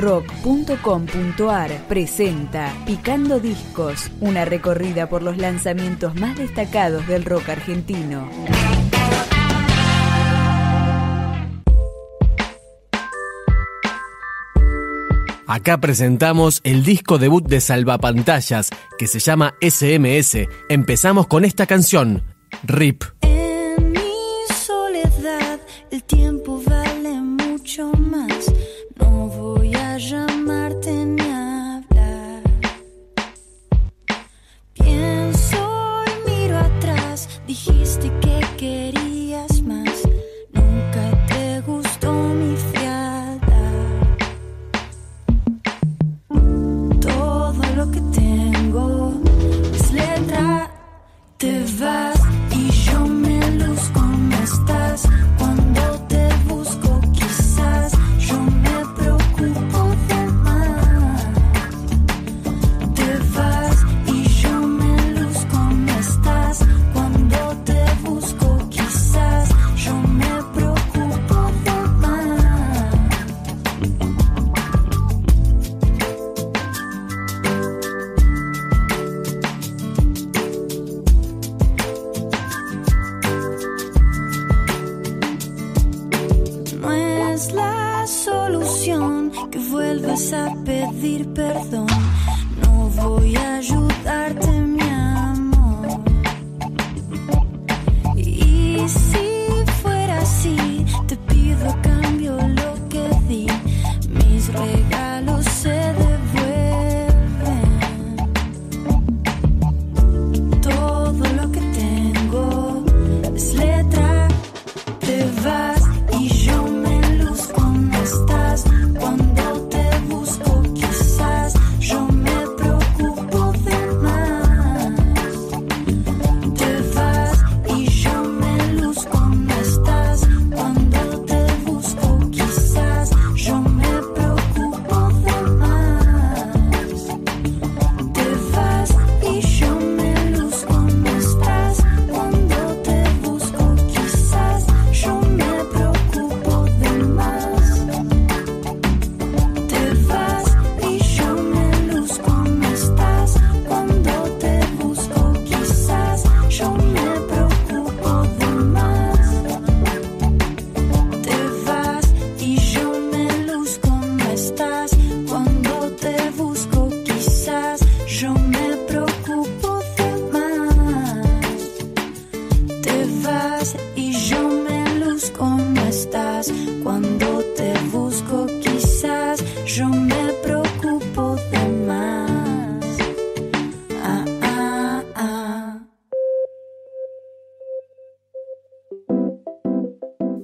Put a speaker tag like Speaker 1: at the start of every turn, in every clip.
Speaker 1: rock.com.ar presenta Picando Discos, una recorrida por los lanzamientos más destacados del rock argentino.
Speaker 2: Acá presentamos el disco debut de Salvapantallas, que se llama SMS. Empezamos con esta canción, RIP.
Speaker 3: En mi soledad, el tiempo que vuelvas a pedir perdón. No voy a ayudarte.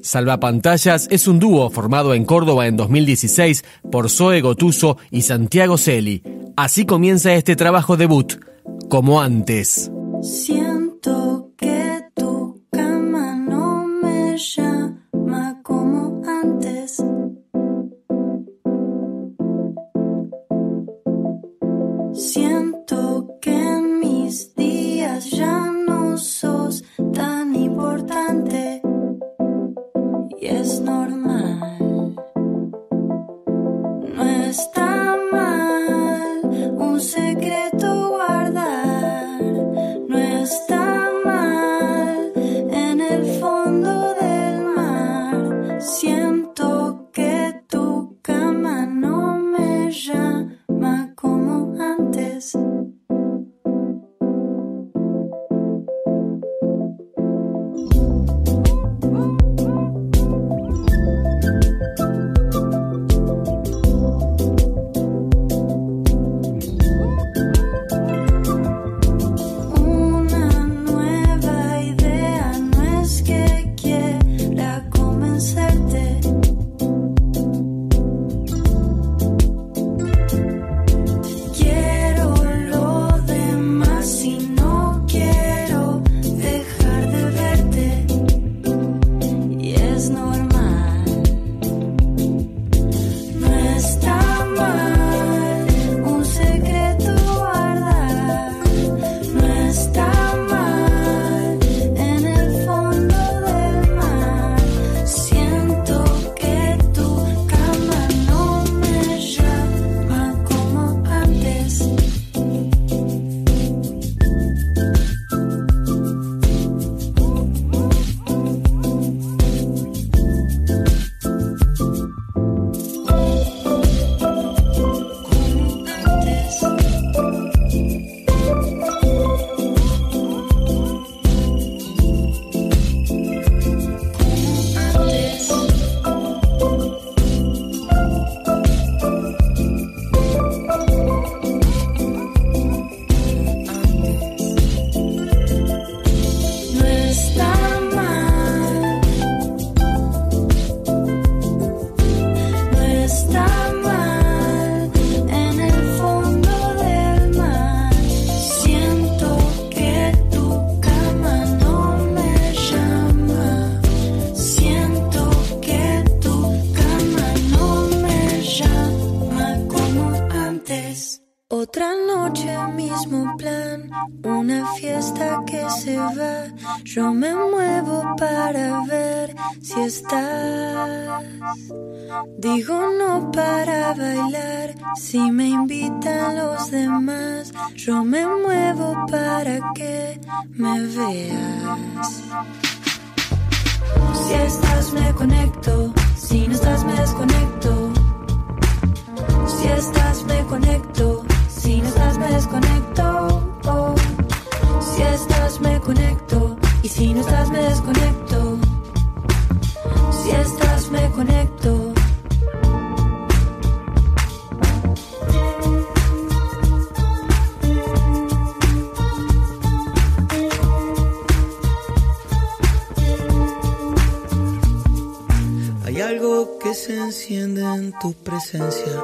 Speaker 2: Salvapantallas es un dúo formado en Córdoba en 2016 por Zoe Gotuso y Santiago Celi. Así comienza este trabajo debut, como antes.
Speaker 3: Mismo plan, una fiesta que se va. Yo me muevo para ver si estás. Digo no para bailar, si me invitan los demás. Yo me muevo para que me veas. Si estás me conecto,
Speaker 4: se enciende en tu presencia,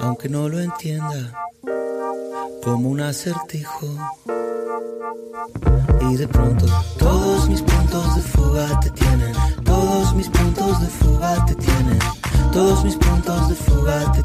Speaker 4: aunque no lo entienda, como un acertijo. Y de pronto todos mis puntos de fuga te tienen, todos mis puntos de fuga te tienen, todos mis puntos de fuga te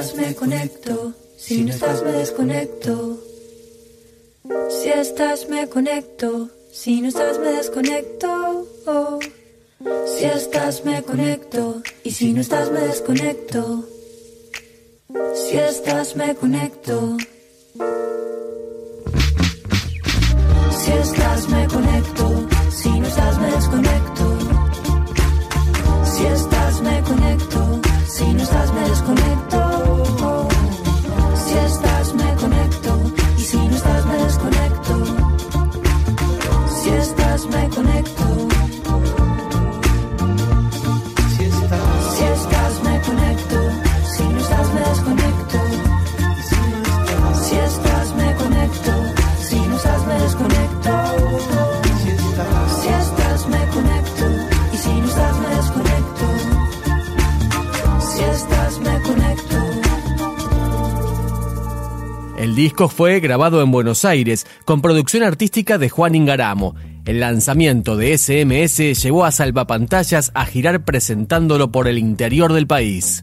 Speaker 3: estás me conecto, si no estás me desconecto.
Speaker 4: Si estás
Speaker 3: me conecto, si no estás me desconecto.
Speaker 4: Si estás
Speaker 3: me conecto y si no estás me desconecto.
Speaker 4: Si estás
Speaker 3: me conecto. Si estás
Speaker 2: disco fue grabado en Buenos Aires con producción artística de Juan Ingaramo. El lanzamiento de SMS llevó a Salvapantallas a girar presentándolo por el interior del país.